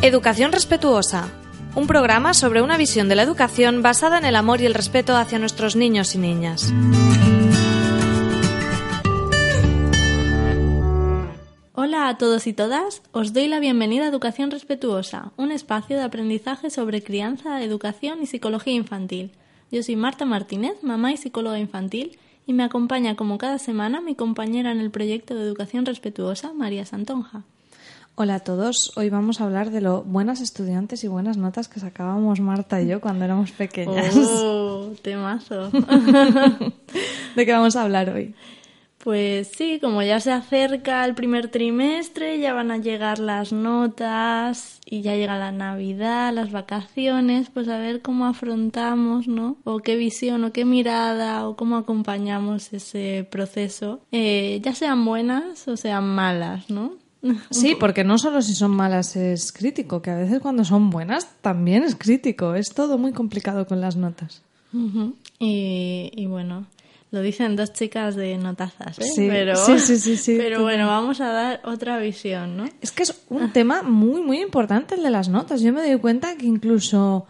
Educación Respetuosa, un programa sobre una visión de la educación basada en el amor y el respeto hacia nuestros niños y niñas. Hola a todos y todas, os doy la bienvenida a Educación Respetuosa, un espacio de aprendizaje sobre crianza, educación y psicología infantil. Yo soy Marta Martínez, mamá y psicóloga infantil, y me acompaña como cada semana mi compañera en el proyecto de Educación Respetuosa, María Santonja. Hola a todos, hoy vamos a hablar de lo buenas estudiantes y buenas notas que sacábamos Marta y yo cuando éramos pequeñas. ¡Oh, temazo! ¿De qué vamos a hablar hoy? Pues sí, como ya se acerca el primer trimestre, ya van a llegar las notas y ya llega la Navidad, las vacaciones, pues a ver cómo afrontamos, ¿no? O qué visión o qué mirada o cómo acompañamos ese proceso, eh, ya sean buenas o sean malas, ¿no? Sí, porque no solo si son malas es crítico, que a veces cuando son buenas también es crítico. Es todo muy complicado con las notas. y, y bueno, lo dicen dos chicas de notazas, ¿eh? Sí, pero, sí, sí, sí, sí, pero bueno, vamos a dar otra visión, ¿no? Es que es un tema muy, muy importante el de las notas. Yo me doy cuenta que incluso,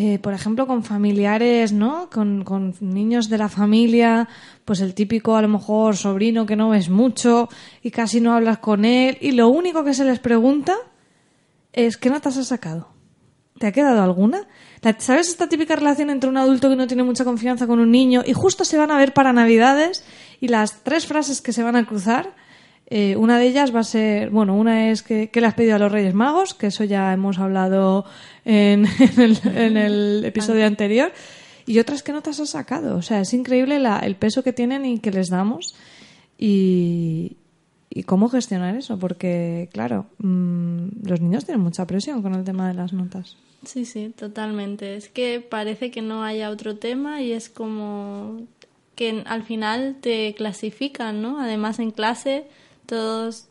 eh, por ejemplo, con familiares, ¿no? Con, con niños de la familia, pues el típico, a lo mejor, sobrino que no ves mucho y casi no hablas con él y lo único que se les pregunta es ¿qué notas has sacado? ¿Te ha quedado alguna? ¿Sabes esta típica relación entre un adulto que no tiene mucha confianza con un niño y justo se van a ver para Navidades y las tres frases que se van a cruzar, eh, una de ellas va a ser, bueno, una es que, ¿qué le has pedido a los Reyes Magos? Que eso ya hemos hablado en, en el, en el episodio anterior. Y otras que notas has sacado. O sea, es increíble la- el peso que tienen y que les damos. Y, y cómo gestionar eso, porque, claro, mm, los niños tienen mucha presión con el tema de las notas. Sí, sí, totalmente. Es que parece que no haya otro tema y es como que al final te clasifican, ¿no? Además en clase todos,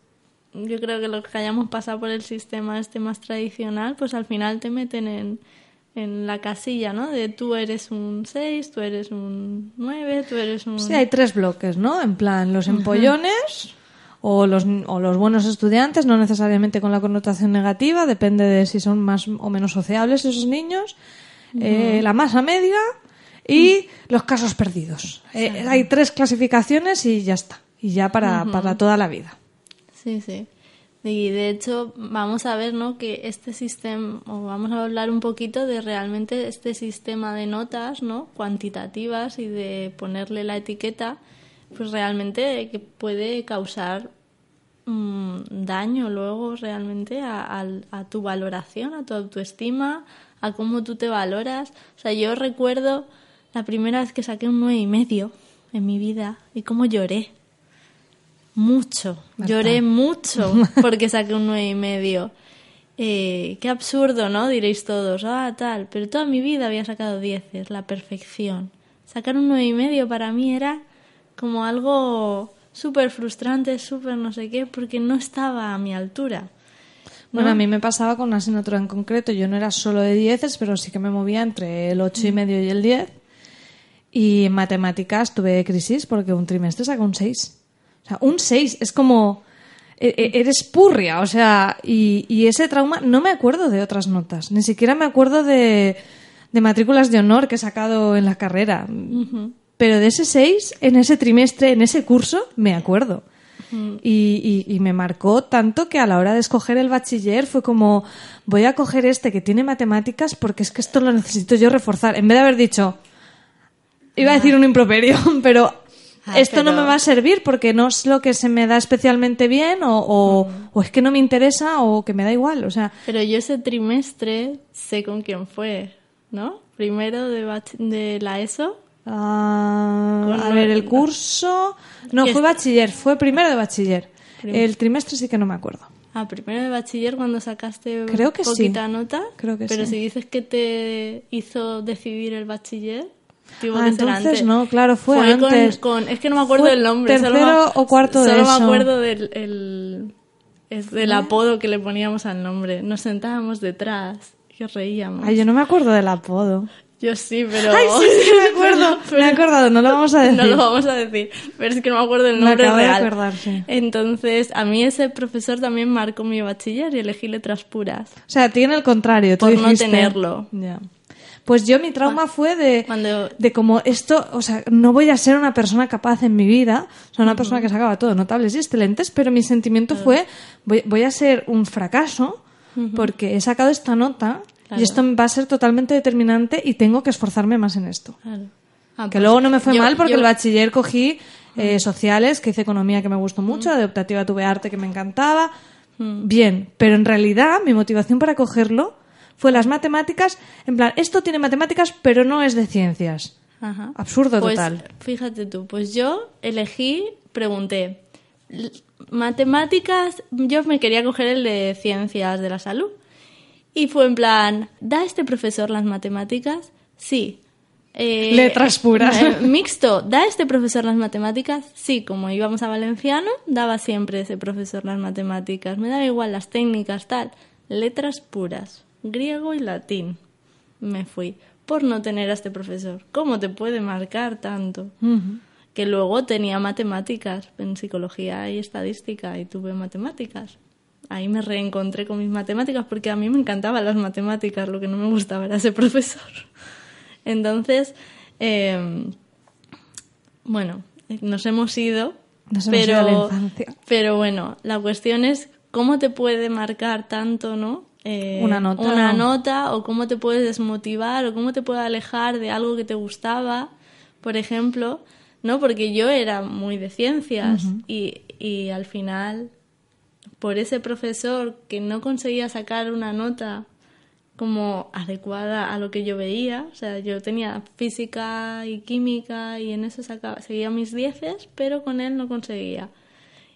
yo creo que los que hayamos pasado por el sistema este más tradicional, pues al final te meten en, en la casilla, ¿no? De tú eres un 6, tú eres un 9, tú eres un... Sí, hay tres bloques, ¿no? En plan, los empollones o, los, o los buenos estudiantes, no necesariamente con la connotación negativa, depende de si son más o menos sociables esos niños, eh, la masa media y los casos perdidos. Eh, hay tres clasificaciones y ya está. Y ya para, para toda la vida. Sí, sí. Y de hecho vamos a ver, ¿no? Que este sistema, o vamos a hablar un poquito de realmente este sistema de notas, ¿no? Cuantitativas y de ponerle la etiqueta, pues realmente que puede causar mm, daño luego realmente a, tu valoración, a tu autoestima, a cómo tú te valoras. O sea, yo recuerdo la primera vez que saqué un nueve y medio en mi vida y cómo lloré. Mucho, lloré mucho porque saqué un nueve y medio. Eh, qué absurdo, ¿no? Diréis todos, ah, tal, pero toda mi vida había sacado dieces, la perfección. Sacar un nueve y medio para mí era como algo súper frustrante, súper no sé qué, porque no estaba a mi altura. Bueno, a mí me pasaba con una asignatura en concreto. Yo no era solo de dieces, pero sí que me movía entre el ocho y medio y el 10. Y en matemáticas tuve crisis porque un trimestre saca un 6. O sea, un 6 es como... e- e- Eres purria, o sea, y, y ese trauma no me acuerdo de otras notas, ni siquiera me acuerdo de, de matrículas de honor que he sacado en la carrera. Pero de ese 6, en ese trimestre, en ese curso, me acuerdo. Y, y- y me marcó tanto que a la hora de escoger el bachiller fue como, voy a coger este que tiene matemáticas porque es que esto lo necesito yo reforzar. En vez de haber dicho, iba a decir un improperio, pero Ah, esto no me va a servir porque no es lo que se me da especialmente bien o, o- o es que no me interesa o que me da igual. O sea, Pero yo ese trimestre sé con quién fue, ¿no? Primero de, la ESO. ah, a ver, el curso... No, fue es- bachiller, fue primero de bachiller. El trimestre sí que no me acuerdo. Ah, primero de bachiller cuando sacaste Creo que sí. poquita nota. Creo que pero sí. si dices que te hizo decidir el bachiller, tuvo Ah, que ser entonces antes. no, claro, fue con- antes. con- es que no me acuerdo Fue del nombre. solo tercero me- o cuarto de Solo eso. me acuerdo del el, es del apodo que le poníamos al nombre. Nos sentábamos detrás y reíamos. Ay, yo no me acuerdo del apodo. Yo sí, pero... Ay, sí, sí, me acuerdo. me he acordado, no lo vamos a decir. No lo vamos a decir, pero es que no me acuerdo el Me nombre acabo de real. acordar, sí. Entonces, a mí ese profesor también marcó mi bachiller y elegí letras puras. O sea, tiene el contrario. Tú Por no dijiste- tenerlo. Ya. Pues yo mi trauma fue de, Cuando- de como esto, o sea, no voy a ser una persona capaz en mi vida, o sea, una persona que sacaba todo notables y excelentes, pero mi sentimiento fue, voy, voy a ser un fracaso porque he sacado esta nota Claro. y esto va a ser totalmente determinante y tengo que esforzarme más en esto. Claro. Ah, Que pues luego no me fue yo- mal porque yo- el bachiller cogí eh, sociales, que hice economía que me gustó mucho, de optativa tuve arte que me encantaba. Bien, pero en realidad mi motivación para cogerlo fue las matemáticas, en plan, esto tiene matemáticas, pero no es de ciencias. Ajá. Absurdo Pues, total. Fíjate tú, pues yo elegí, pregunté, matemáticas, yo me quería coger el de ciencias de la salud. Y fue en plan, ¿da este profesor las matemáticas? Sí. Eh, Letras puras. eh, mixto, ¿da este profesor las matemáticas? Sí, como íbamos a Valenciano, daba siempre ese profesor las matemáticas. Me daba igual las técnicas, tal. Letras puras, griego y latín. Me fui por no tener a este profesor. ¿Cómo te puede marcar tanto? Que luego tenía matemáticas en psicología y estadística y tuve matemáticas. Ahí me reencontré con mis matemáticas porque a mí me encantaban las matemáticas, lo que no me gustaba era ese profesor. Entonces, eh, bueno, nos hemos ido, Nos hemos ido a la infancia. pero bueno, la cuestión es cómo te puede marcar tanto, ¿no? Eh, Una nota. Una nota, o cómo te puedes desmotivar, o cómo te puede alejar de algo que te gustaba, por ejemplo, ¿no? Porque yo era muy de ciencias y, y al final, por ese profesor que no conseguía sacar una nota como adecuada a lo que yo veía. O sea, yo tenía física y química y en eso sacaba, seguía mis dieces, pero con él no conseguía.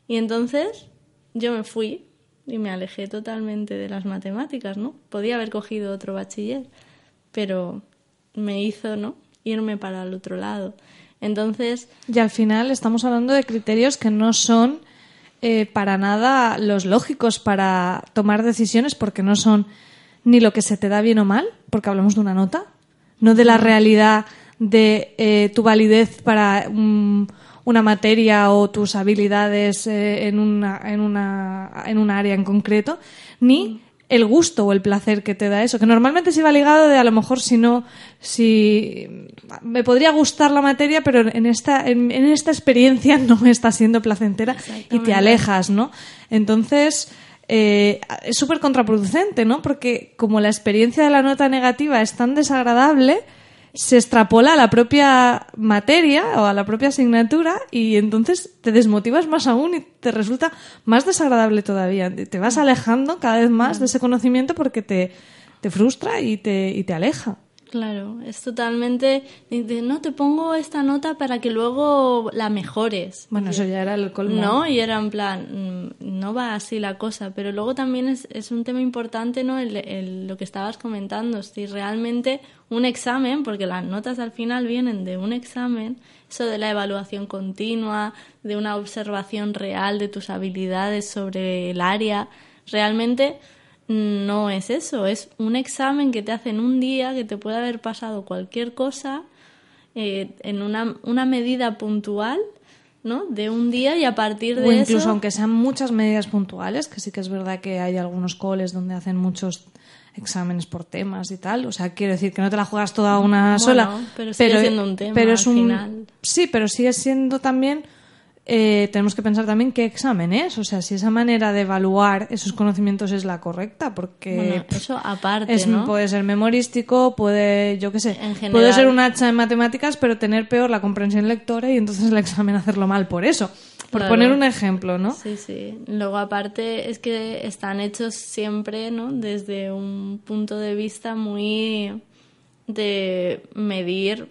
Y entonces yo me fui y me alejé totalmente de las matemáticas, ¿no? Podía haber cogido otro bachiller, pero me hizo, ¿no? Irme para el otro lado. Entonces, Y al final estamos hablando de criterios que no son eh, para nada los lógicos para tomar decisiones porque no son ni lo que se te da bien o mal, porque hablamos de una nota, no de la realidad de eh, tu validez para mm, una materia o tus habilidades eh, en, una, en, una, en un área en concreto, ni el gusto o el placer que te da eso, que normalmente se va ligado de a lo mejor si no, si me podría gustar la materia, pero en esta, en, en esta experiencia no me está siendo placentera y te alejas, ¿no? Entonces, eh, es súper contraproducente, ¿no? Porque como la experiencia de la nota negativa es tan desagradable, se extrapola a la propia materia o a la propia asignatura y entonces te desmotivas más aún y te resulta más desagradable todavía. Te vas alejando cada vez más de ese conocimiento porque te, te frustra y te, y te aleja. Claro, es totalmente de, no te pongo esta nota para que luego la mejores. Bueno, eso ya era el colmo. No, y era en plan, mm, no va así la cosa, pero luego también es, es un tema importante, ¿no? El, el- lo que estabas comentando, si realmente un examen, porque las notas al final vienen de un examen, eso de la evaluación continua, de una observación real de tus habilidades sobre el área, realmente no es eso, es un examen que te hacen un día, que te puede haber pasado cualquier cosa eh, en una, una medida puntual, ¿no? De un día y a partir de O incluso eso... aunque sean muchas medidas puntuales, que sí que es verdad que hay algunos coles donde hacen muchos exámenes por temas y tal. O sea, quiero decir que no te la juegas toda una Bueno, sola. pero sigue siendo un tema pero es al un- final. Sí, pero sigue siendo también. Eh, tenemos que pensar también qué examen es. O sea, si esa manera de evaluar esos conocimientos es la correcta, porque. Bueno, eso aparte, es- ¿no? Puede ser memorístico, puede, yo qué sé, En general. puede ser un hacha en matemáticas, pero tener peor la comprensión lectora y entonces el examen hacerlo mal por eso. Por Claro. poner un ejemplo, ¿no? Sí, sí. Luego, aparte, es que están hechos siempre, ¿no? Desde un punto de vista muy de medir.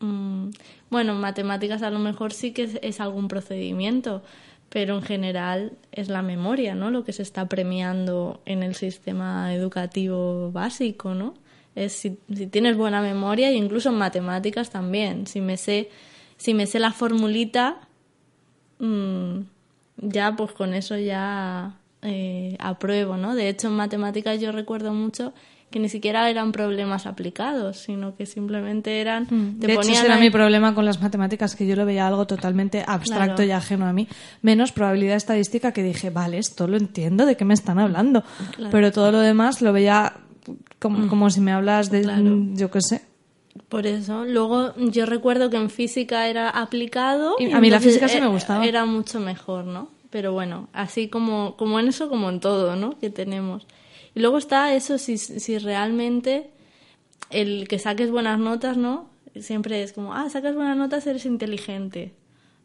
Mm, bueno, matemáticas a lo mejor sí que es, algún procedimiento, pero en general es la memoria, ¿no? Lo que se está premiando en el sistema educativo básico, ¿no? Es si, si tienes buena memoria, e incluso en matemáticas también. Si me sé, si me sé la formulita, mm, ya pues con eso ya eh, apruebo, ¿no? De hecho, en matemáticas yo recuerdo mucho que ni siquiera eran problemas aplicados, sino que simplemente eran... Mm. te De hecho, ese era ahí- mi problema con las matemáticas, que yo lo veía algo totalmente abstracto Claro. y ajeno a mí. Menos probabilidad estadística que dije, vale, esto lo entiendo, ¿de qué me están hablando? Pero todo lo demás lo veía como, como si me hablas de, Mm. Claro. mm, yo qué sé. Por eso, luego yo recuerdo que en física era aplicado. Y a mí la física sí me e- gustaba. Era mucho mejor, ¿no? Pero bueno, así como, como en eso, como en todo, ¿no? Que tenemos. Y luego está eso, si, si realmente el que saques buenas notas, ¿no? Siempre es como, ah, sacas buenas notas, eres inteligente,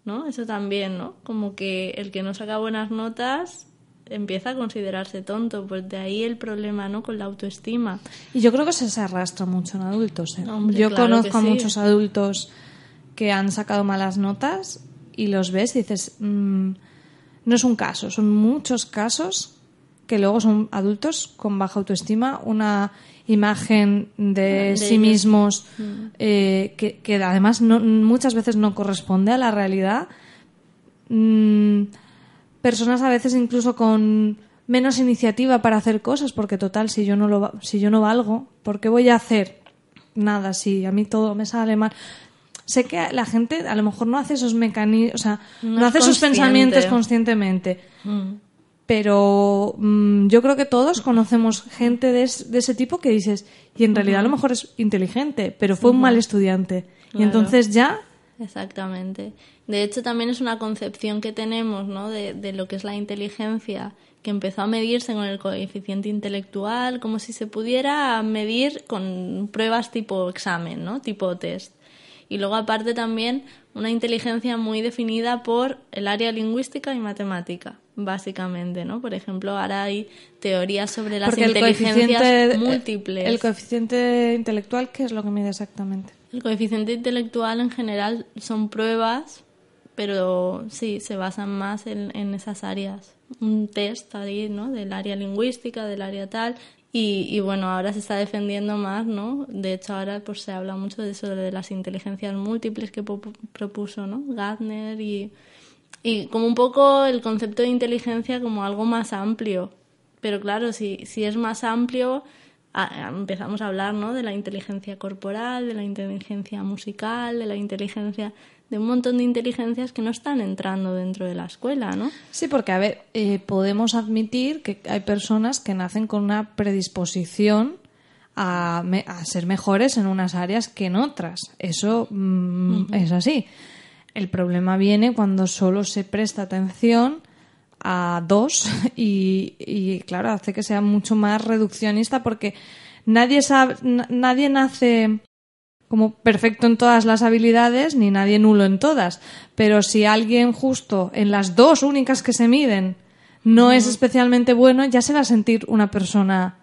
¿no? Eso también, ¿no? Como que el que no saca buenas notas empieza a considerarse tonto, pues de ahí el problema, ¿no? Con la autoestima. Y yo creo que eso se arrastra mucho en adultos. ¿eh? Hombre, yo claro conozco a sí. muchos adultos que han sacado malas notas y los ves y dices, mm, no es un caso, son muchos casos que luego son adultos con baja autoestima, una imagen de, De sí ellos. mismos eh, que, que además no, muchas veces no corresponde a la realidad. Mm, personas a veces incluso con menos iniciativa para hacer cosas, porque total, si yo no lo si yo no valgo, ¿por qué voy a hacer nada si a mí todo me sale mal? Sé que la gente a lo mejor no hace esos mecanismos, o sea, no, hace consciente. pensamientos conscientemente. Pero mm, yo creo que todos conocemos gente de, es- de ese tipo que dices, y en realidad a lo mejor es inteligente, pero fue un mal estudiante. Y entonces ya Exactamente. De hecho, también es una concepción que tenemos ¿no? de, de lo que es la inteligencia, que empezó a medirse con el coeficiente intelectual, como si se pudiera medir con pruebas tipo examen, ¿no? tipo test. Y luego, aparte, también una inteligencia muy definida por el área lingüística y matemática, básicamente. ¿no? Por ejemplo, ahora hay teorías sobre las porque el inteligencias coeficiente múltiples. el coeficiente intelectual, ¿qué es lo que mide exactamente? El coeficiente intelectual en general son pruebas, pero sí, se basan más en, en esas áreas. Un test ahí, ¿no? Del área lingüística, del área tal. Y, y bueno, ahora se está defendiendo más, ¿no? De hecho, ahora pues se habla mucho de eso, de las inteligencias múltiples que propuso, ¿no? Gardner y, y como un poco el concepto de inteligencia como algo más amplio. Pero claro, si, si es más amplio, a- empezamos a hablar ¿no? de la inteligencia corporal, de la inteligencia musical, de la inteligencia, de un montón de inteligencias que no están entrando dentro de la escuela, ¿no? Sí, porque, a ver, eh, podemos admitir que hay personas que nacen con una predisposición a, me- a ser mejores en unas áreas que en otras. Eso mm, es así. El problema viene cuando solo se presta atención a dos y, y, claro, hace que sea mucho más reduccionista porque nadie sabe, na- nadie nace como perfecto en todas las habilidades ni nadie nulo en todas. Pero si alguien justo en las dos únicas que se miden no es especialmente bueno, ya se va a sentir una persona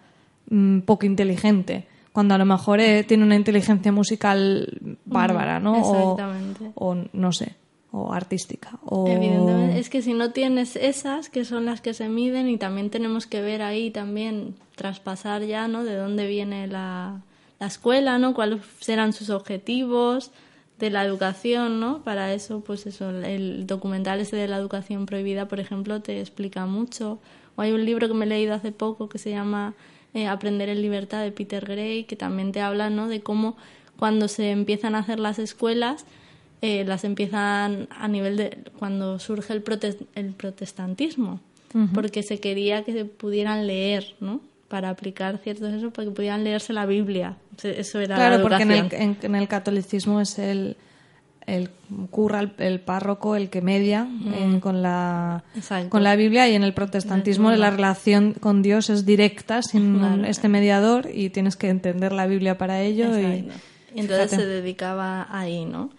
mm, poco inteligente. Cuando a lo mejor eh, tiene una inteligencia musical bárbara, ¿no? O- Exactamente. O, no sé, o artística. O... Evidentemente, es que si no tienes esas, que son las que se miden, y también tenemos que ver ahí también, traspasar ya, ¿no? De dónde viene la, la escuela, ¿no? Cuáles serán sus objetivos de la educación, ¿no? Para eso, pues eso, el documental ese de la educación prohibida, por ejemplo, te explica mucho. O hay un libro que me he leído hace poco que se llama eh, Aprender en libertad de Peter Gray, que también te habla, ¿no? De cómo cuando se empiezan a hacer las escuelas, eh, las empiezan a nivel de cuando surge el, protes- el protestantismo, porque se quería que se pudieran leer, ¿no? Para aplicar ciertos eso, para que pudieran leerse la Biblia. Eso era la Claro, porque en el, en el catolicismo es el, el cura, el, el párroco, el que media eh, con, la, Exacto. con la Biblia y en el protestantismo la relación con Dios es directa sin Claro. este mediador y tienes que entender la Biblia para ello. Y, entonces fíjate. se dedicaba ahí, ¿no?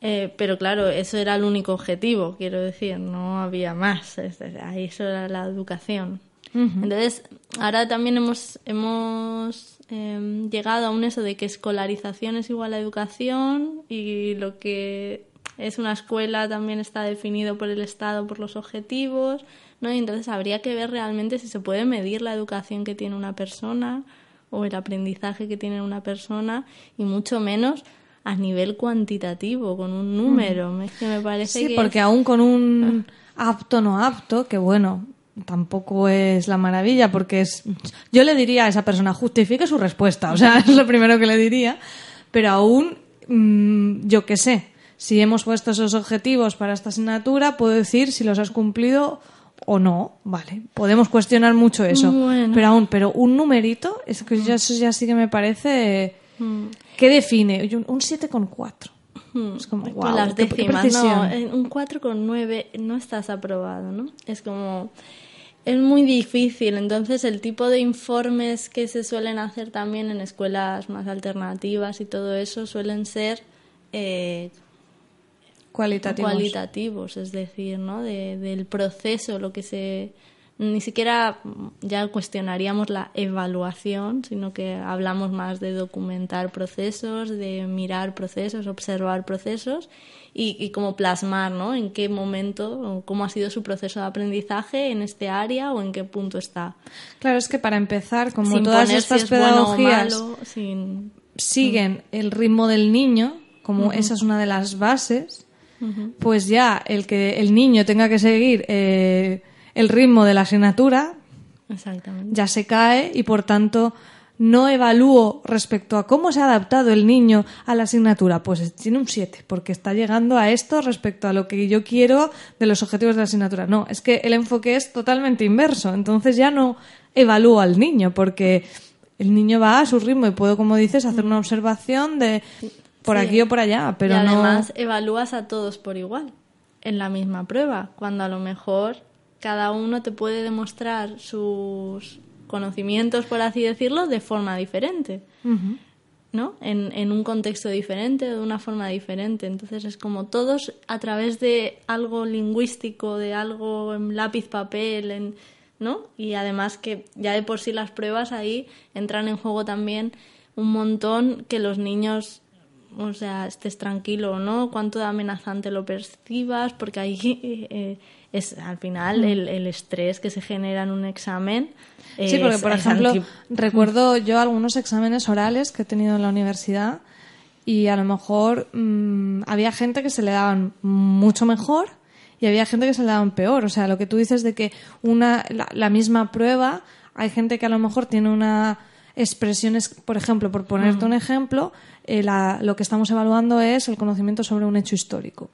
Eh, pero claro, eso era el único objetivo, quiero decir, no había más. Ahí eso era la educación. Entonces, ahora también hemos, hemos eh, llegado a un eso de que escolarización es igual a educación y lo que es una escuela también está definido por el Estado, por los objetivos, ¿no? Y entonces habría que ver realmente si se puede medir la educación que tiene una persona o el aprendizaje que tiene una persona y mucho menos a nivel cuantitativo, con un número. Es que me parece Sí, que porque es- aún con un apto no apto, que bueno, tampoco es la maravilla, porque es. Yo le diría a esa persona, justifique su respuesta, o sea, es lo primero que le diría, pero aún, mm, yo qué sé, si hemos puesto esos objetivos para esta asignatura, puedo decir si los has cumplido o no, vale. Podemos cuestionar mucho eso, Bueno. pero aún, pero un numerito, es que ya, eso ya sí que me parece. ¿Qué define? Un, un 7,4. Es como, Con guau, las qué- qué décimas, precisión. no, en un 4,9 no estás aprobado, ¿no? Es como, es muy difícil, entonces el tipo de informes que se suelen hacer también en escuelas más alternativas y todo eso suelen ser eh, Cualitativos. cualitativos, es decir, ¿no? De- del proceso, lo que se... Ni siquiera mm, ya cuestionaríamos la evaluación, sino que hablamos más de documentar procesos, de mirar procesos, observar procesos y, y como plasmar, ¿no? En qué momento, cómo ha sido su proceso de aprendizaje en este área o en qué punto está. Claro, es que para empezar, como sin todas estas si es bueno o pedagogías malo, sin... siguen el ritmo del niño, como esa es una de las bases, pues ya el que el niño tenga que seguir eh, el ritmo de la asignatura Exactamente. ya se cae y por tanto no evalúo respecto a cómo se ha adaptado el niño a la asignatura. Pues tiene un 7, porque está llegando a esto respecto a lo que yo quiero de los objetivos de la asignatura. No, es que el enfoque es totalmente inverso. Entonces ya no evalúo al niño, porque el niño va a su ritmo y puedo, como dices, hacer una observación de por Sí. aquí o por allá, pero y no... además evalúas a todos por igual en la misma prueba, cuando a lo mejor cada uno te puede demostrar sus conocimientos, por así decirlo, de forma diferente. ¿no? En, en un contexto diferente, de una forma diferente. Entonces es como todos a través de algo lingüístico, de algo en lápiz, papel, en, ¿no? Y además que ya de por sí las pruebas ahí entran en juego también un montón que los niños o sea, estés tranquilo o no, cuánto de amenazante lo percibas, porque ahí eh, es al final el, el estrés que se genera en un examen. Sí, porque por ejemplo, anti- recuerdo yo algunos exámenes orales que he tenido en la universidad y a lo mejor mm, había gente que se le daban mucho mejor y había gente que se le daban peor. O sea, lo que tú dices de que una la, la misma prueba, hay gente que a lo mejor tiene una expresiones, por ejemplo, por ponerte un ejemplo, eh, la- lo que estamos evaluando es el conocimiento sobre un hecho histórico.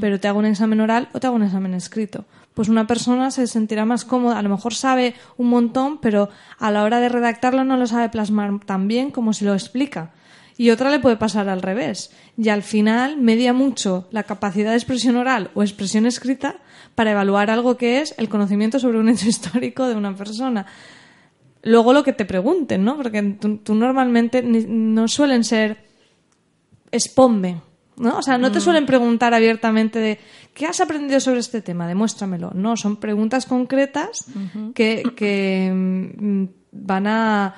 Pero te hago un examen oral o te hago un examen escrito. Pues una persona se sentirá más cómoda, a lo mejor sabe un montón, pero a la hora de redactarlo no lo sabe plasmar tan bien como si lo explica. Y otra le puede pasar al revés. Y al final media mucho la capacidad de expresión oral o expresión escrita para evaluar algo que es el conocimiento sobre un hecho histórico de una persona luego lo que te pregunten, ¿no? Porque tú, tú normalmente ni- no suelen ser exponme, ¿no? O sea, no te suelen preguntar abiertamente de ¿qué has aprendido sobre este tema? Demuéstramelo. No, son preguntas concretas que, que, mm, van a,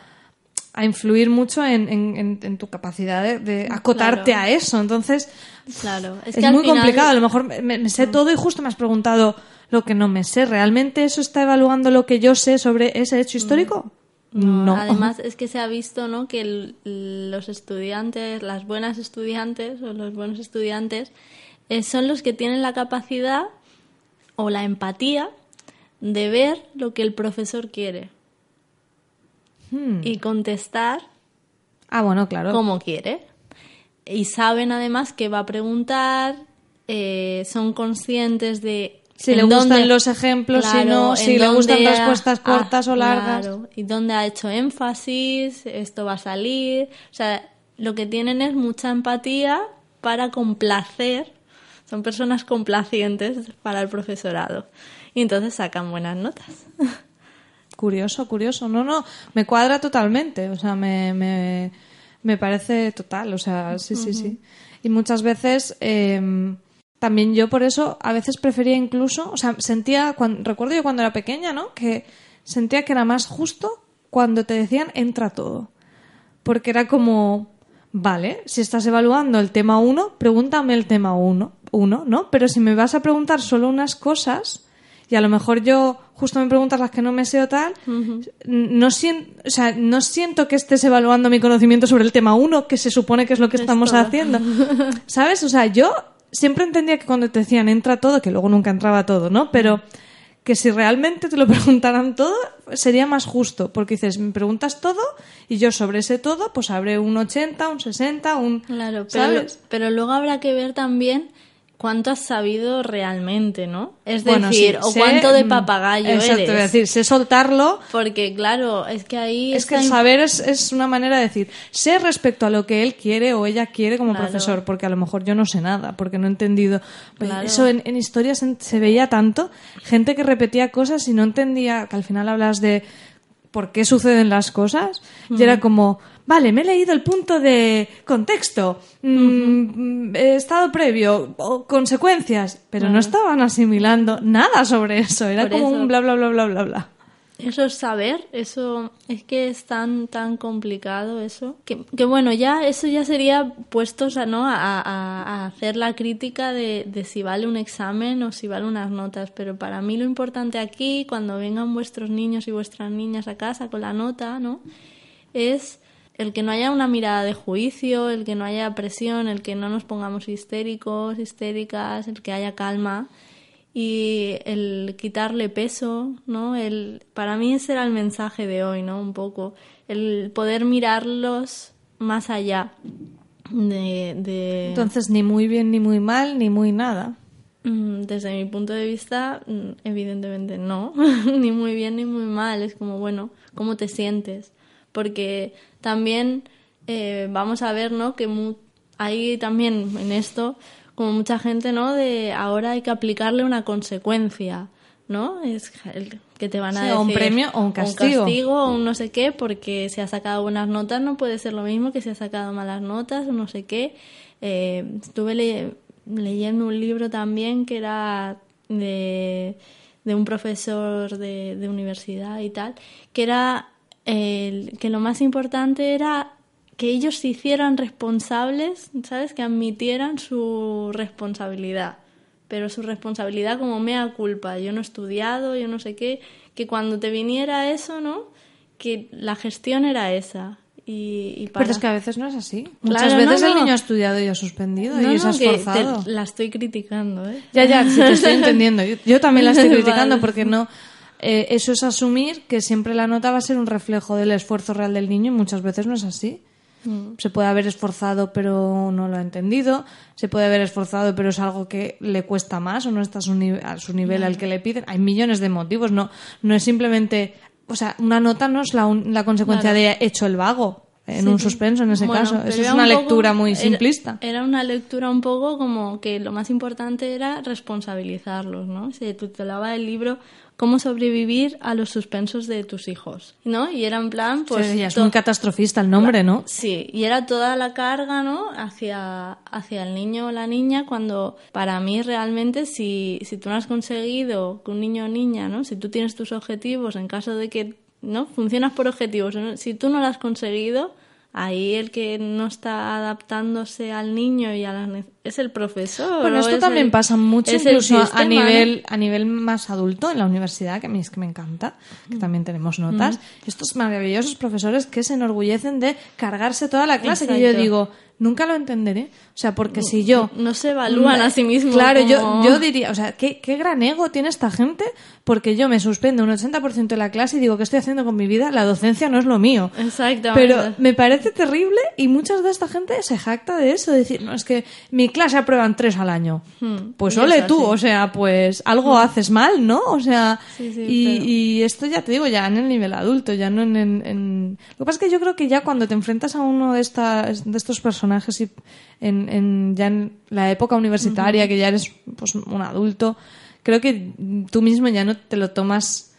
a influir mucho en, en- en- en tu capacidad de, de acotarte Claro. a eso. Entonces, Claro, es es, que al muy final- complicado. A lo mejor me, me sé todo y justo me has preguntado lo que no me sé. ¿Realmente eso está evaluando lo que yo sé sobre ese hecho histórico? No. Además, es que se ha visto ¿no? que el- los estudiantes, las buenas estudiantes o los buenos estudiantes, eh, son los que tienen la capacidad o la empatía de ver lo que el profesor quiere Hmm. y contestar Ah, bueno, claro. como quiere. Y saben además que va a preguntar, eh, son conscientes de... Si le gustan dónde- los ejemplos, si no, si le gustan ha- respuestas ah, cortas o largas. claro, y dónde ha hecho énfasis, esto va a salir. O sea, lo que tienen es mucha empatía para complacer. Son personas complacientes para el profesorado. Y entonces sacan buenas notas. Curioso, curioso. No, no, me cuadra totalmente. O sea, me, me, me parece total. O sea, sí, sí, sí. Y muchas veces eh, también yo por eso a veces prefería incluso, o sea, sentía, cuan- recuerdo yo cuando era pequeña, ¿no? Que sentía que era más justo cuando te decían entra todo. Porque era como, vale, si estás evaluando el tema 1, pregúntame el tema 1, uno, ¿no? Pero si me vas a preguntar solo unas cosas y a lo mejor yo justo me preguntas las que no me sé o tal, no, sien- o sea, no siento que estés evaluando mi conocimiento sobre el tema 1, que se supone que es lo que Es estamos todo. haciendo. ¿Sabes? O sea, yo siempre entendía que cuando te decían entra todo, que luego nunca entraba todo, ¿no? Pero que si realmente te lo preguntaran todo, sería más justo, porque dices, me preguntas todo y yo sobre ese todo, pues habré un 80, un 60, un... Claro, pero, ¿sabes? pero luego habrá que ver también cuánto has sabido realmente, ¿no? Es Bueno, decir, sí, o sé, cuánto de mm, papagayo Exacto, eres. a decir, sé soltarlo, Porque claro, es que ahí Es que el saber es, es una manera de decir, sé respecto a lo que él quiere o ella quiere como Claro. profesor, porque a lo mejor yo no sé nada, porque no he entendido. Claro. Eso en, en historias se veía tanto, gente que repetía cosas y no entendía, que al final hablas de por qué suceden las cosas, y era como, vale, me he leído el punto de contexto, eh, estado previo, o consecuencias, pero no estaban asimilando nada sobre eso, era Por como eso. un bla, bla, bla, bla, bla, bla. Eso es saber, eso es que es tan tan complicado eso, que, bueno, ya eso ya sería puestos a, ¿no? a- a hacer la crítica de, de si vale un examen o si vale unas notas, pero para mí lo importante aquí, cuando vengan vuestros niños y vuestras niñas a casa con la nota, ¿no? es el que no haya una mirada de juicio, el que no haya presión, el que no nos pongamos histéricos, histéricas, el que haya calma y el quitarle peso, ¿no? El, para mí ese era el mensaje de hoy, ¿no? Un poco, el poder mirarlos más allá de... de- Entonces, ni muy bien, ni muy mal, ni muy nada. Mm, Desde mi punto de vista, mm, evidentemente no, ni muy bien ni muy mal. Es como, bueno, ¿cómo te sientes? Porque también eh, vamos a ver, ¿no? Que hay también en esto como mucha gente, ¿no? De ahora hay que aplicarle una consecuencia, ¿no? Es el que te van a Sí, decir o un premio o un castigo. castigo o un no sé qué, porque si ha sacado buenas notas no puede ser lo mismo que si ha sacado malas notas o no sé qué. Eh, estuve le- leyendo un libro también que era de, de un profesor de, de universidad y tal, que era el- que lo más importante era que ellos se hicieran responsables, ¿sabes? Que admitieran su responsabilidad. Pero su responsabilidad como mea culpa. Yo no he estudiado, yo no sé qué. Que cuando te viniera eso, ¿no? Que la gestión era esa. Y, y para... Pero es que a veces no es así. Claro, Muchas no, veces el niño ha estudiado y ha suspendido No, y se ha te- esforzado. la estoy criticando, ¿eh? Ya, ya, sí te estoy entendiendo. Yo, yo también la estoy criticando Vale. porque no. eh, eso es asumir que siempre la nota va a ser un reflejo del esfuerzo real del niño y muchas veces no es así. Mm. Se puede haber esforzado pero no lo ha entendido, se puede haber esforzado pero es algo que le cuesta más o no está a su, a su nivel al que le piden. Hay millones de motivos, no, no es simplemente, o sea, una nota no es la, un- la consecuencia Claro. de hecho el vago en Sí, un suspenso en ese Bueno, caso. Eso es era una un poco- lectura muy era- simplista. Era, una lectura un poco como que lo más importante era responsabilizarlos, ¿no? Se titulaba el libro Cómo sobrevivir a los suspensos de tus hijos, ¿no? Y era en plan, pues... Sí, es muy catastrofista el nombre, ¿no? Sí, y era toda la carga, ¿no? Hacia, hacia el niño o la niña, cuando para mí realmente si, si tú no has conseguido que un niño o niña, ¿no? Si tú tienes tus objetivos, en caso de que, ¿no? Funcionas por objetivos, si tú no lo has conseguido, ahí el que no está adaptándose al niño y a las es el profesor. Bueno, esto es también el- pasa mucho incluso a- nivel a nivel más adulto en la universidad, que a mí es que me encanta, que también tenemos notas. Estos maravillosos profesores que se enorgullecen de cargarse toda la clase, que yo Exacto. digo, nunca lo entenderé. O sea, porque si yo... No se evalúan a sí mismos. Claro, yo, como- yo diría, o sea, ¿qué, qué gran ego tiene esta gente porque yo me suspendo un 80% de la clase y digo, ¿qué estoy haciendo con mi vida? La docencia no es lo mío. Exactamente. Pero me parece terrible y muchas de esta gente se jacta de eso, de decir, no, es que mi clase aprueban tres al año. Hmm, Pues ole tú, o sea, pues algo haces mal, ¿no? O sea, Sí, sí, y, pero- y esto ya te digo, ya en el nivel adulto, ya no en, en- en- Lo que pasa es que yo creo que ya cuando te enfrentas a uno de, estas, de estos personajes y en, en- ya en la época universitaria, que ya eres pues, un adulto, creo que tú mismo ya no te lo tomas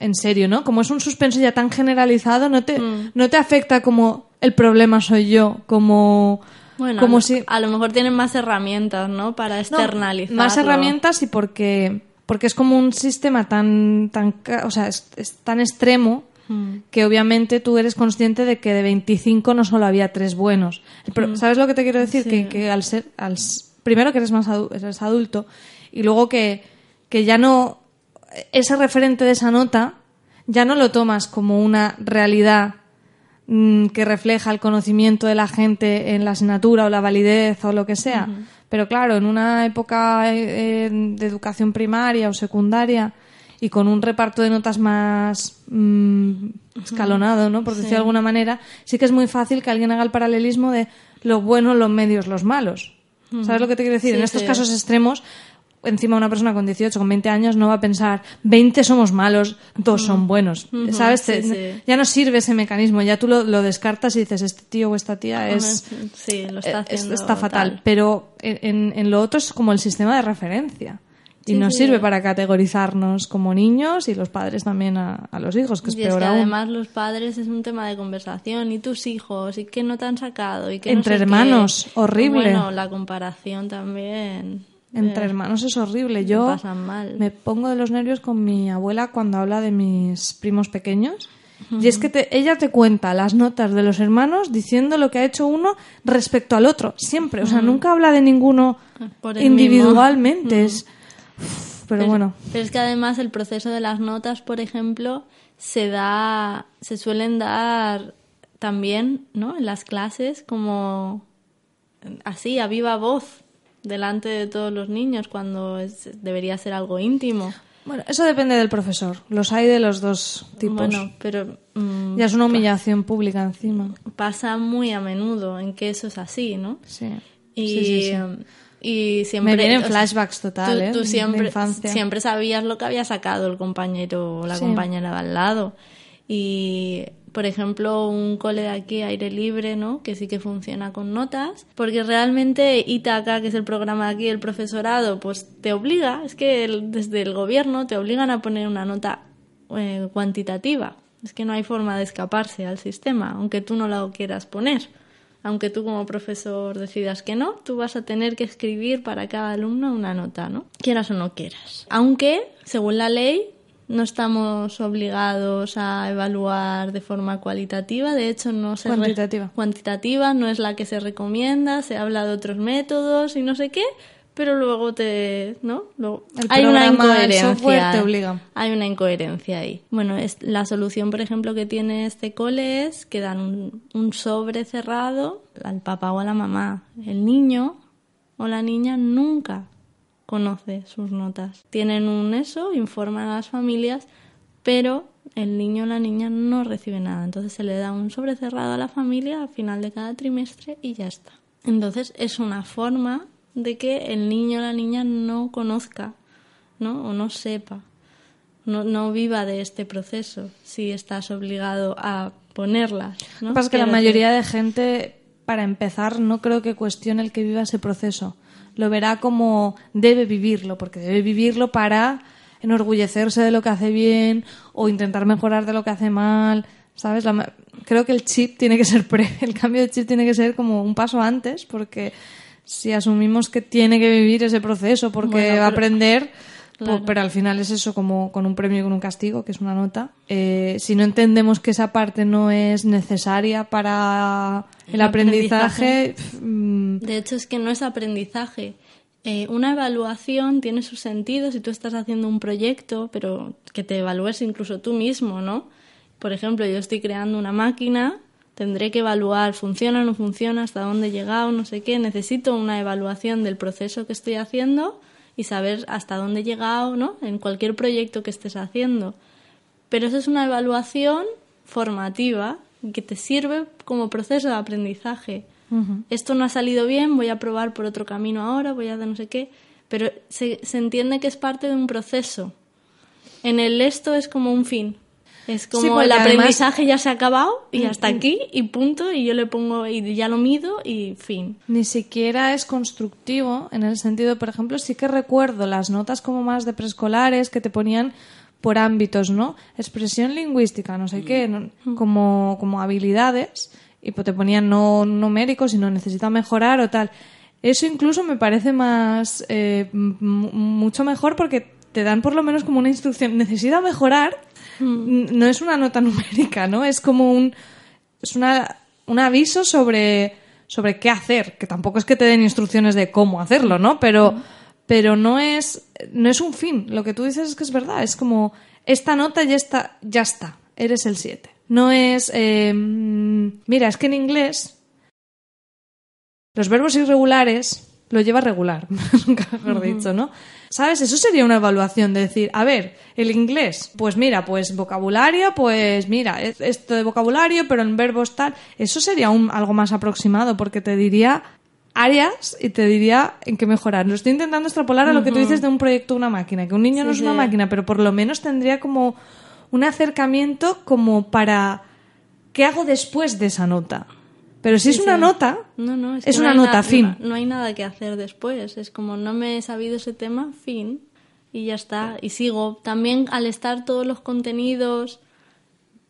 en serio, ¿no? Como es un suspenso ya tan generalizado, no te, Mm. no te afecta como el problema soy yo, como... Bueno, como a, si... a lo mejor tienen más herramientas, ¿no? Para No, externalizar. más herramientas y porque, porque es como un sistema tan, tan, o sea, es, es tan extremo Hmm. que obviamente tú eres consciente de que de 25 no solo había tres buenos. Pero, ¿Sabes lo que te quiero decir? Sí. Que, que al ser, al, primero que eres más adu- eres adulto y luego que, que ya no, ese referente de esa nota ya no lo tomas como una realidad mm, que refleja el conocimiento de la gente en la asignatura o la validez o lo que sea. Pero claro, en una época eh, de educación primaria o secundaria, y con un reparto de notas más mm, escalonado, ¿no? Por decirlo de alguna manera, sí que es muy fácil que alguien haga el paralelismo de lo bueno, los medios, los malos. ¿Sabes lo que te quiero decir? Sí, en estos sí. casos extremos, encima una persona con 18, con 20 años no va a pensar 20 somos malos, dos son buenos. ¿Sabes? sí, Te- sí. Ya no sirve ese mecanismo, ya tú lo, lo descartas y dices, este tío o esta tía es... Sí, lo está eh, haciendo. está fatal. tal. Pero en, en- en lo otro es como el sistema de referencia. Y Sí, nos sí. sirve para categorizarnos como niños y los padres también a, a los hijos, que es Y es peor que aún. además los padres es un tema de conversación. ¿Y tus hijos? ¿Y qué no te han sacado? ¿Y qué no Entre qué? hermanos, horrible. Bueno, la comparación también. Entre eh, hermanos es horrible. Yo pasan mal. me pongo de los nervios con mi abuela cuando habla de mis primos pequeños. Y es que te- ella te cuenta las notas de los hermanos diciendo lo que ha hecho uno respecto al otro. Siempre. O sea, nunca habla de ninguno individualmente. Es... Pero, bueno. Pero es que además el proceso de las notas, por ejemplo, se da, se suelen dar también, ¿no? En las clases como así, a viva voz, delante de todos los niños, cuando es- debería ser algo íntimo. Bueno, eso depende del profesor. Los hay de los dos tipos. Bueno, pero mm, ya es una humillación pública encima. pasa muy a menudo en que eso es así, ¿no? Sí. Y, Sí, sí, sí. Y siempre... Me vienen flashbacks total, tú, ¿eh? tú siempre, siempre sabías lo que había sacado el compañero o la Sí. compañera de al lado. Y, por ejemplo, un cole de aquí, aire libre, ¿no? Que sí que funciona con notas. Porque realmente Itaca, que es el programa de aquí, el profesorado, pues te obliga, es que el- desde el gobierno te obligan a poner una nota eh, cuantitativa. Es que no hay forma de escaparse al sistema, aunque tú no la quieras poner. Aunque tú como profesor decidas que no, tú vas a tener que escribir para cada alumno una nota, ¿no? Quieras o no quieras. Aunque, según la ley, no estamos obligados a evaluar de forma cualitativa, de hecho no se Cuantitativa. cuantitativa no es la que se recomienda, se habla de otros métodos y no sé qué, pero luego te, ¿no? Luego, El hay una incoherencia. software te obliga. Hay una incoherencia ahí. Bueno, es, la solución, por ejemplo, que tiene este cole es que dan un, un sobre cerrado al papá o a la mamá. El niño o la niña nunca conoce sus notas. Tienen un eso, informan a las familias, pero el niño o la niña no recibe nada. Entonces se le da un sobre cerrado a la familia al final de cada trimestre y ya está. Entonces es una forma de que el niño o la niña no conozca, ¿no? O no sepa, no, no viva de este proceso si estás obligado a ponerlas. ¿no? Lo que pasa es que la mayoría de gente, para empezar, no creo que cuestione el que viva ese proceso. Lo verá como debe vivirlo, porque debe vivirlo para enorgullecerse de lo que hace bien o intentar mejorar de lo que hace mal. ¿Sabes? La creo que el chip tiene que ser pre, el cambio de chip tiene que ser como un paso antes, porque si asumimos que tiene que vivir ese proceso porque Bueno, va a aprender, Claro. pero al final es eso como con un premio y con un castigo, que es una nota. Eh, si no entendemos que esa parte no es necesaria para el, El aprendizaje, mm, De hecho, es que no es aprendizaje. Eh, una evaluación tiene su sentido si tú estás haciendo un proyecto, pero que te evalúes incluso tú mismo, ¿no? Por ejemplo, yo estoy creando una máquina, tendré que evaluar, funciona o no funciona, hasta dónde he llegado, no sé qué. Necesito una evaluación del proceso que estoy haciendo y saber hasta dónde he llegado, ¿no? En cualquier proyecto que estés haciendo. Pero eso es una evaluación formativa que te sirve como proceso de aprendizaje. Esto no ha salido bien, voy a probar por otro camino ahora, voy a hacer no sé qué. Pero se, se entiende que es parte de un proceso. En el esto es como un fin. Es como el además- aprendizaje ya se ha acabado y hasta aquí y punto y yo le pongo y ya lo mido y fin. ni siquiera es constructivo en el sentido, por ejemplo, sí que recuerdo las notas como más de preescolares que te ponían por ámbitos, ¿no? Expresión lingüística, no sé qué, no- como, como habilidades, y pues te ponían no numéricos, sino necesita mejorar o tal. Eso incluso me parece más, eh, mucho mejor porque te dan por lo menos como una instrucción, necesita mejorar, n- no es una nota numérica, ¿no? Es como un, es una, un aviso sobre, sobre qué hacer, que tampoco es que te den instrucciones de cómo hacerlo, ¿no? Pero, pero no es, no es un fin. Lo que tú dices es que es verdad, es como esta nota ya está, ya está, eres el 7. No es, eh, mm, mira, es que en inglés los verbos irregulares lo lleva regular, nunca mejor dicho, ¿no? ¿Sabes? Eso sería una evaluación de decir, a ver, el inglés, pues mira, pues vocabulario, pues mira, esto de vocabulario, pero en verbos tal. Eso sería un, algo más aproximado porque te diría áreas y te diría en qué mejorar. Lo estoy intentando extrapolar a lo que tú dices de un proyecto una máquina, que un niño no es una máquina, pero por lo menos tendría como un acercamiento como para qué hago después de esa nota. Pero si es una nota, no, es, una nota, fin. No, hay nada que hacer después. Es como no me he sabido ese tema, fin. Y ya está. Y sigo. También al estar todos los contenidos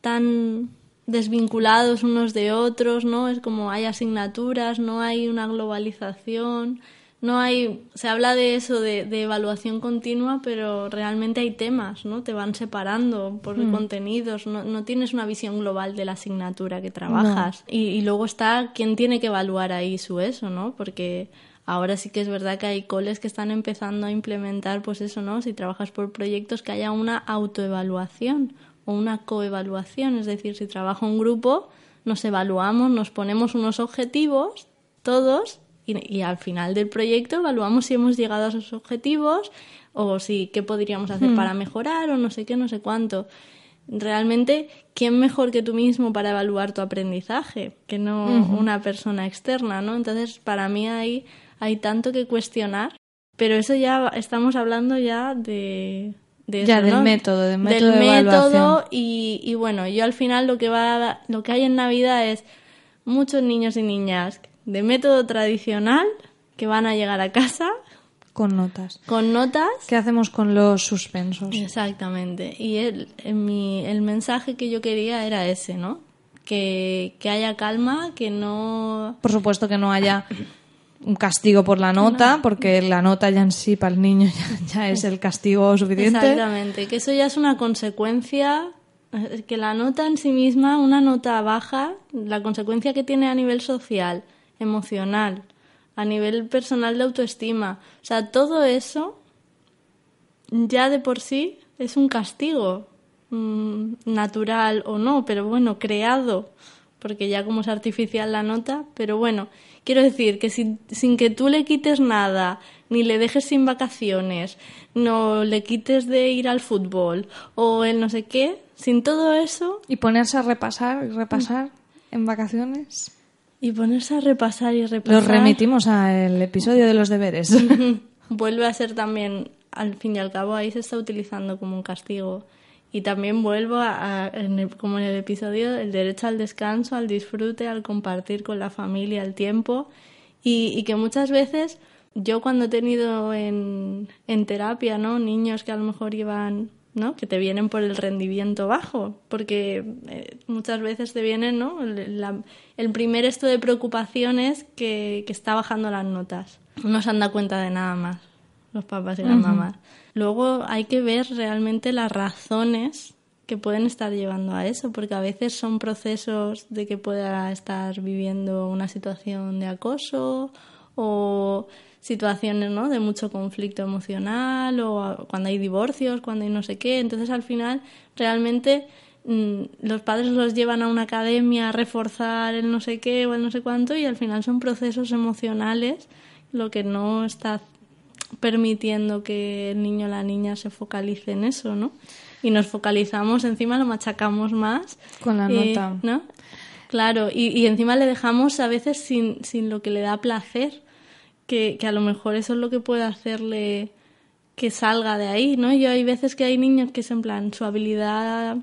tan desvinculados unos de otros, ¿no? Es como hay asignaturas, no hay una globalización no hay, se habla de eso, de, evaluación continua, pero realmente hay temas, ¿no? Te van separando por mm. contenidos, no, no, tienes una visión global de la asignatura que trabajas. Y, luego está quién tiene que evaluar ahí su eso, ¿no? Porque ahora sí que es verdad que hay coles que están empezando a implementar, pues eso, ¿no? Si trabajas por proyectos, que haya una autoevaluación o una coevaluación, es decir, si trabaja un grupo, nos evaluamos, nos ponemos unos objetivos, todos, y, al final del proyecto evaluamos si hemos llegado a esos objetivos o si qué podríamos hacer hmm. para mejorar o no sé qué, no sé cuánto. Realmente, ¿quién mejor que tú mismo para evaluar tu aprendizaje que no una persona externa, ¿no? Entonces, para mí hay, hay tanto que cuestionar, pero eso ya estamos hablando ya de, de ya del método, del método, del método y, y bueno, yo al final lo que va lo que hay en Navidad es muchos niños y niñas de método tradicional que van a llegar a casa con notas. Con notas. ¿Qué hacemos con los suspensos? Exactamente. Y el, mi, el mensaje que yo quería era ese, ¿no? Que, que, haya calma, que no... Por supuesto que no haya un castigo por la nota, porque la nota ya en sí para el niño ya, ya es el castigo suficiente. Exactamente, que eso ya es una consecuencia que la nota en sí misma, una nota baja, la consecuencia que tiene a nivel social emocional, a nivel personal de autoestima. O sea, todo eso ya de por sí es un castigo, mm, natural o no, pero bueno, creado, porque ya como es artificial la nota, pero bueno, quiero decir que sin, sin que tú le quites nada, ni le dejes sin vacaciones, no le quites de ir al fútbol o el no sé qué, sin todo eso... Y ponerse a repasar y repasar en vacaciones. Y ponerse a repasar y repasar. Los remitimos al episodio de los deberes. Vuelve a ser también, al fin y al cabo, ahí se está utilizando como un castigo. Y también vuelvo a, como en el episodio, el derecho al descanso, al disfrute, al compartir con la familia el tiempo. Y, y que muchas veces yo cuando he tenido en, en terapia, ¿no? Niños que a lo mejor llevan ¿no? que te vienen por el rendimiento bajo, porque eh, muchas veces te vienen ¿no? el, primer esto de preocupaciones que, que está bajando las notas. No se han dado cuenta de nada más los papás y las mamás. Luego hay que ver realmente las razones que pueden estar llevando a eso, porque a veces son procesos de que pueda estar viviendo una situación de acoso o situaciones ¿no? de mucho conflicto emocional o cuando hay divorcios, cuando hay no sé qué. Entonces al final realmente mm, los padres los llevan a una academia a reforzar el no sé qué o el no sé cuánto y al final son procesos emocionales lo que no está permitiendo que el niño o la niña se focalice en eso, ¿no? Y nos focalizamos, encima lo machacamos más. Con la nota. ¿no? Claro, y, y encima le dejamos a veces sin, sin lo que le da placer que, que a lo mejor eso es lo que puede hacerle que salga de ahí, ¿no? Yo hay veces que hay niños que es en plan su habilidad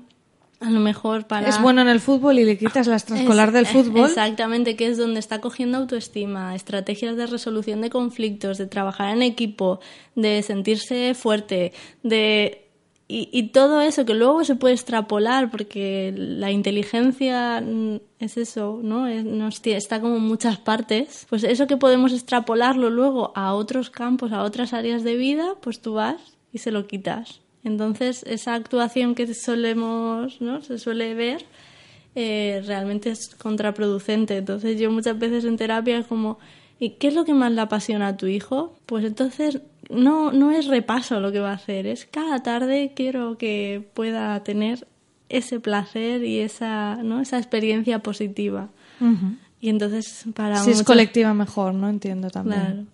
a lo mejor para... Es bueno en el fútbol y le quitas la extraescolar del fútbol. Exactamente, que es donde está cogiendo autoestima, estrategias de resolución de conflictos, de trabajar en equipo, de sentirse fuerte, de y, todo eso que luego se puede extrapolar porque la inteligencia mm, es eso, ¿no? está como en muchas partes. Pues eso que podemos extrapolarlo luego a otros campos, a otras áreas de vida, pues tú vas y se lo quitas. Entonces, esa actuación que solemos, ¿no? Se suele ver, eh, realmente es contraproducente. Entonces, yo muchas veces en terapia es como, ¿y qué es lo que más le apasiona a tu hijo? Pues entonces no, no es repaso lo que va a hacer, es cada tarde quiero que pueda tener ese placer y esa, ¿no? esa experiencia positiva. Y entonces para... Si es colectiva mejor, ¿no? Entiendo también.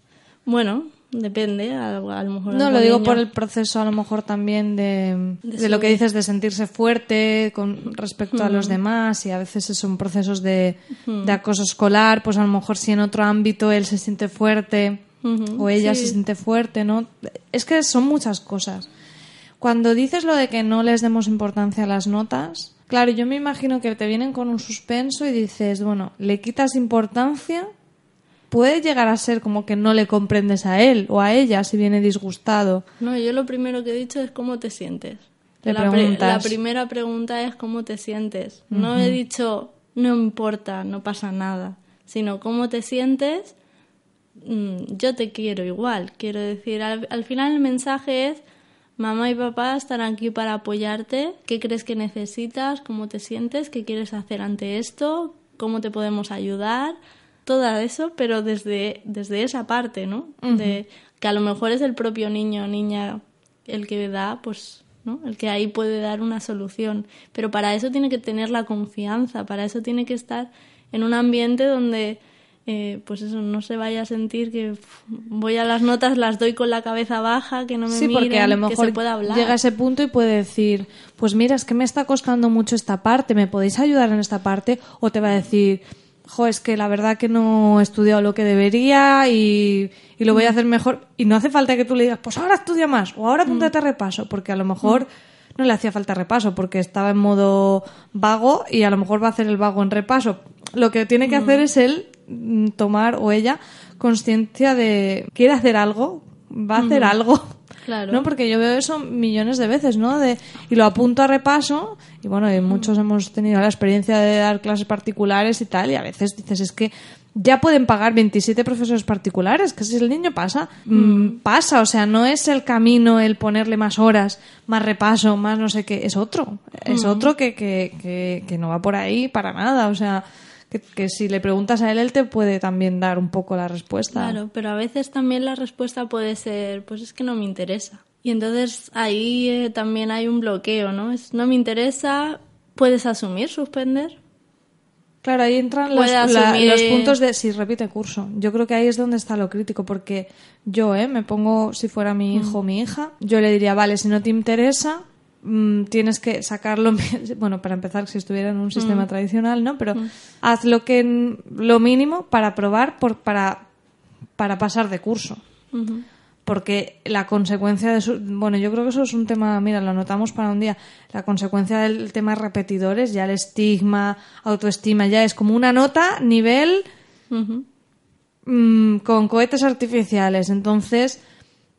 Bueno, Depende, a, a lo mejor. No, lo digo niño- por el proceso a lo mejor también de, De de lo que dices de sentirse fuerte con respecto a los demás y a veces son procesos de, de acoso escolar, pues a lo mejor si en otro ámbito él se siente fuerte O ella sí. se siente fuerte, ¿no? Es que son muchas cosas. Cuando dices lo de que no les demos importancia a las notas, claro, yo me imagino que te vienen con un suspenso y dices, bueno, le quitas importancia, puede llegar a ser como que no le comprendes a él o a ella si viene disgustado. No, yo lo primero que he dicho es cómo te sientes. Le la, preguntas. la primera pregunta es cómo te sientes. No he dicho no importa, no pasa nada, sino cómo te sientes. Mm, yo te quiero igual. Quiero decir, al, al final el mensaje es mamá y papá estarán aquí para apoyarte. ¿Qué crees que necesitas? ¿Cómo te sientes? ¿Qué quieres hacer ante esto? ¿Cómo te podemos ayudar? todo eso, pero desde, desde esa parte, ¿no? De que a lo mejor es el propio niño o niña el que da, pues, ¿no? El que ahí puede dar una solución. Pero para eso tiene que tener la confianza, para eso tiene que estar en un ambiente donde, eh, pues eso, no se vaya a sentir que voy a las notas, las doy con la cabeza baja, que no me Sí, miren, porque a lo que mejor se pueda hablar. llega a ese punto y puede decir, pues mira, es que me está costando mucho esta parte, ¿me podéis ayudar en esta parte? O te va a decir, jo, es que la verdad que no he estudiado lo que debería y, y lo voy a hacer mejor. Y no hace falta que tú le digas, pues ahora estudia más o ahora apúntate a repaso, porque a lo mejor no le hacía falta repaso, porque estaba en modo vago y a lo mejor va a hacer el vago en repaso. Lo que tiene que hacer es él mm, tomar o ella conciencia de quiere hacer algo, va a hacer algo. Claro. ¿no? Porque yo veo eso millones de veces, ¿no? De, y lo apunto a repaso, y bueno, y muchos hemos tenido la experiencia de dar clases particulares y tal, y a veces dices, es que ya pueden pagar 27 profesores particulares, que si el niño pasa, mm, pasa, o sea, no es el camino el ponerle más horas, más repaso, más no sé qué, es otro, es otro que, que, que, que no va por ahí para nada, o sea, que, que si le preguntas a él, él te puede también dar un poco la respuesta. Claro, pero a veces también la respuesta puede ser, pues es que no me interesa. Y entonces ahí eh, también hay un bloqueo, ¿no? Es no me interesa, puedes asumir, suspender. Claro, ahí entran los, la- los puntos de si repite curso. Yo creo que ahí es donde está lo crítico, porque yo, ¿eh? Me pongo, si fuera mi hijo o mi hija, yo le diría, vale, si no te interesa, mm, tienes que sacarlo, bueno, para empezar, si estuviera en un sistema tradicional, ¿no? Pero haz lo que, lo mínimo para probar, por, para, para pasar de curso. Porque la consecuencia de su... Bueno, yo creo que eso es un tema, mira, lo anotamos para un día. La consecuencia del tema repetidores, ya el estigma, autoestima, ya es como una nota nivel mm, con cohetes artificiales. Entonces,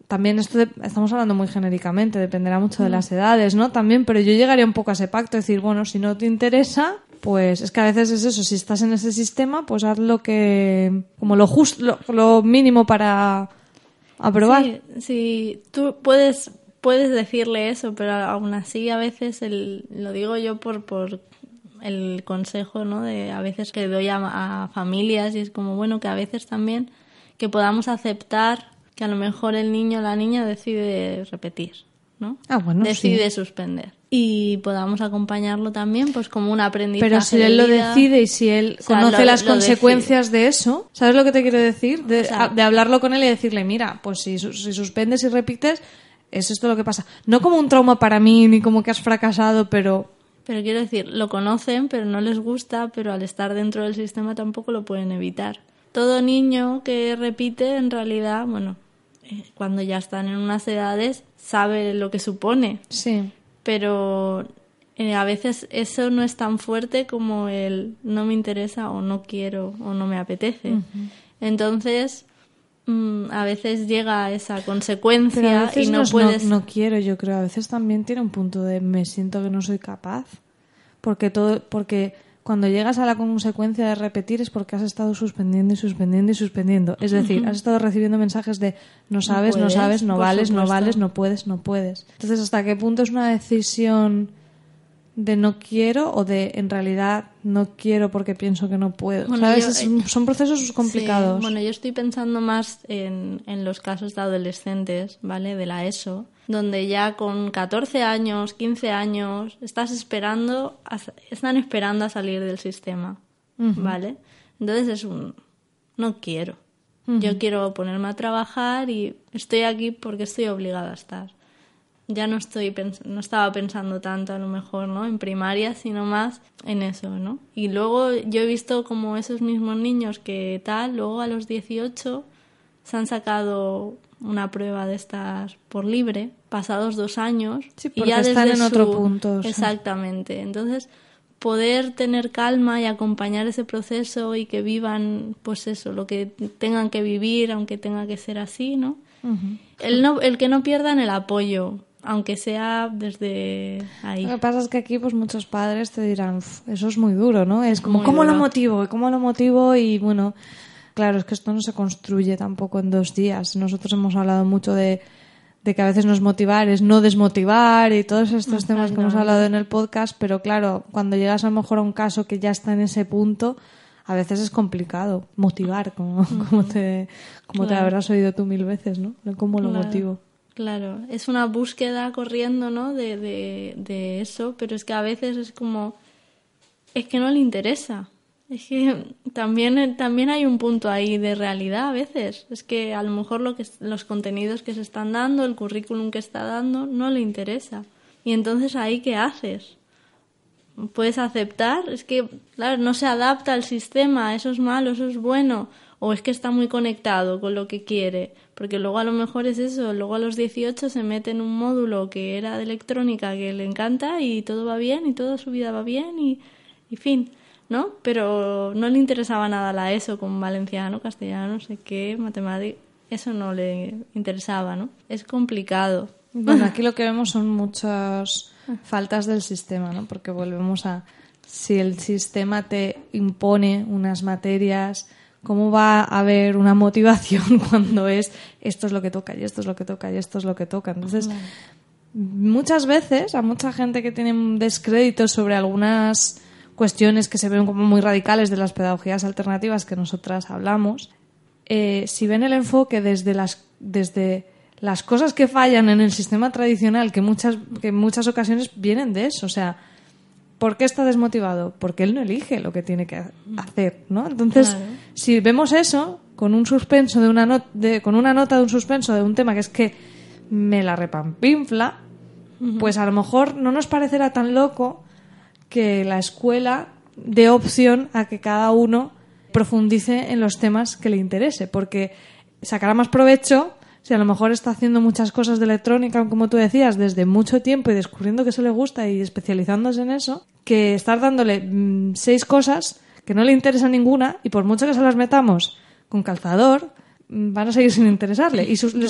también esto de- estamos hablando muy genéricamente, dependerá mucho de las edades, ¿no? También, pero yo llegaría un poco a ese pacto, decir, bueno, si no te interesa, pues es que a veces es eso, si estás en ese sistema, pues haz lo que, como lo justo, lo, lo mínimo para aprobar. Sí, sí, tú puedes, puedes decirle eso, pero aún así a veces, el, lo digo yo por, por el consejo, ¿no? De a veces que doy a, a familias y es como, bueno, que a veces también que podamos aceptar que a lo mejor el niño o la niña decide repetir, ¿no? Ah, bueno, decide sí. suspender. Y podamos acompañarlo también, pues como un aprendizaje. Pero si él lo decide y si él O sea, conoce lo- las lo consecuencias de eso, ¿sabes lo que te quiero decir? De, O sea- a- de hablarlo con él y decirle, mira, pues si, si suspendes y repites, es esto lo que pasa. No como un trauma para mí, ni como que has fracasado, pero Pero quiero decir, lo conocen, pero no les gusta, pero al estar dentro del sistema tampoco lo pueden evitar. Todo niño que repite, en realidad, bueno, cuando ya están en unas edades, sabe lo que supone, sí. pero eh, a veces eso no es tan fuerte como el no me interesa o no quiero o no me apetece. Entonces, mm, a veces llega esa Pero a consecuencia veces y no, es puedes... no quiero, yo creo. A veces también tiene un punto de me siento que no soy capaz. Porque todo, porque cuando llegas a la consecuencia de repetir es porque has estado suspendiendo y suspendiendo y suspendiendo. Es decir, has estado recibiendo mensajes de no sabes, no, puedes, sabes, no vales, no vales, no puedes, no puedes. Entonces, ¿hasta qué punto es una decisión de no quiero o de en realidad no quiero porque pienso que no puedo? Bueno, ¿Sabes? yo- un- son procesos complicados. Sí, bueno, yo estoy pensando más en, en los casos de adolescentes, ¿vale? De la ESO, donde ya con 14 años, 15 años, estás esperando, a están esperando a salir del sistema, ¿vale? Entonces es un, no quiero. Yo quiero ponerme a trabajar y estoy aquí porque estoy obligada a estar. Ya no estoy no estaba pensando tanto a lo mejor, ¿no? En primaria, sino más en eso, ¿no? Y luego yo he visto como esos mismos niños que tal, luego a los 18 se han sacado una prueba de estas por libre, pasados dos años. y ya están en otro punto. Exactamente. Entonces, poder tener calma y acompañar ese proceso y que vivan, pues eso, lo que tengan que vivir, aunque tenga que ser así, ¿no? el, no el que no pierdan el apoyo, aunque sea desde ahí. Lo que pasa es que aquí pues muchos padres te dirán, eso es muy duro, ¿no? Es como, ¿cómo lo motivo? ¿Cómo lo motivo? Y bueno, claro, es que esto no se construye tampoco en dos días. Nosotros hemos hablado mucho de de que a veces no es motivar, es no desmotivar y todos estos temas que hemos hablado en el podcast, pero claro, cuando llegas a lo mejor a un caso que ya está en ese punto, a veces es complicado motivar, como, como te, como te habrás oído tú mil veces, ¿no? ¿Cómo lo motivo? Claro, es una búsqueda corriendo, ¿no? De, de, de eso, pero es que a veces es como, es que no le interesa. Es que también, también hay un punto ahí de realidad a veces. Es que a lo mejor lo que, los contenidos que se están dando, el currículum que está dando, no le interesa. Y entonces ahí, ¿qué haces? ¿Puedes aceptar? Es que, claro, no se adapta al sistema, eso es malo, eso es bueno. O es que está muy conectado con lo que quiere. Porque luego a lo mejor es eso, luego a los 18 se mete en un módulo que era de electrónica que le encanta y todo va bien y toda su vida va bien y, y fin ¿no? Pero no le interesaba nada la ESO con valenciano, castellano, no sé qué, matemáticas. Eso no le interesaba, ¿no? Es complicado. Bueno, aquí lo que vemos son muchas faltas del sistema, ¿no? Porque volvemos a si el sistema te impone unas materias, ¿cómo va a haber una motivación cuando es esto es lo que toca y esto es lo que toca y esto es lo que toca? Entonces, muchas veces a mucha gente que tiene un descrédito sobre algunas cuestiones que se ven como muy radicales de las pedagogías alternativas que nosotras hablamos, eh, si ven el enfoque desde las, desde las cosas que fallan en el sistema tradicional, que, muchas, que en muchas ocasiones vienen de eso, o sea, ¿por qué está desmotivado? Porque él no elige lo que tiene que hacer, ¿no? Entonces, si vemos eso con un suspenso de una de, con una nota de un suspenso de un tema que es que me la repampinfla, pues a lo mejor no nos parecerá tan loco que la escuela dé opción a que cada uno profundice en los temas que le interese, porque sacará más provecho si a lo mejor está haciendo muchas cosas de electrónica, como tú decías, desde mucho tiempo y descubriendo que eso le gusta y especializándose en eso, que estar dándole mm, seis cosas que no le interesa ninguna y por mucho que se las metamos con calzador, mm, van a seguir sin interesarle y le suspenderá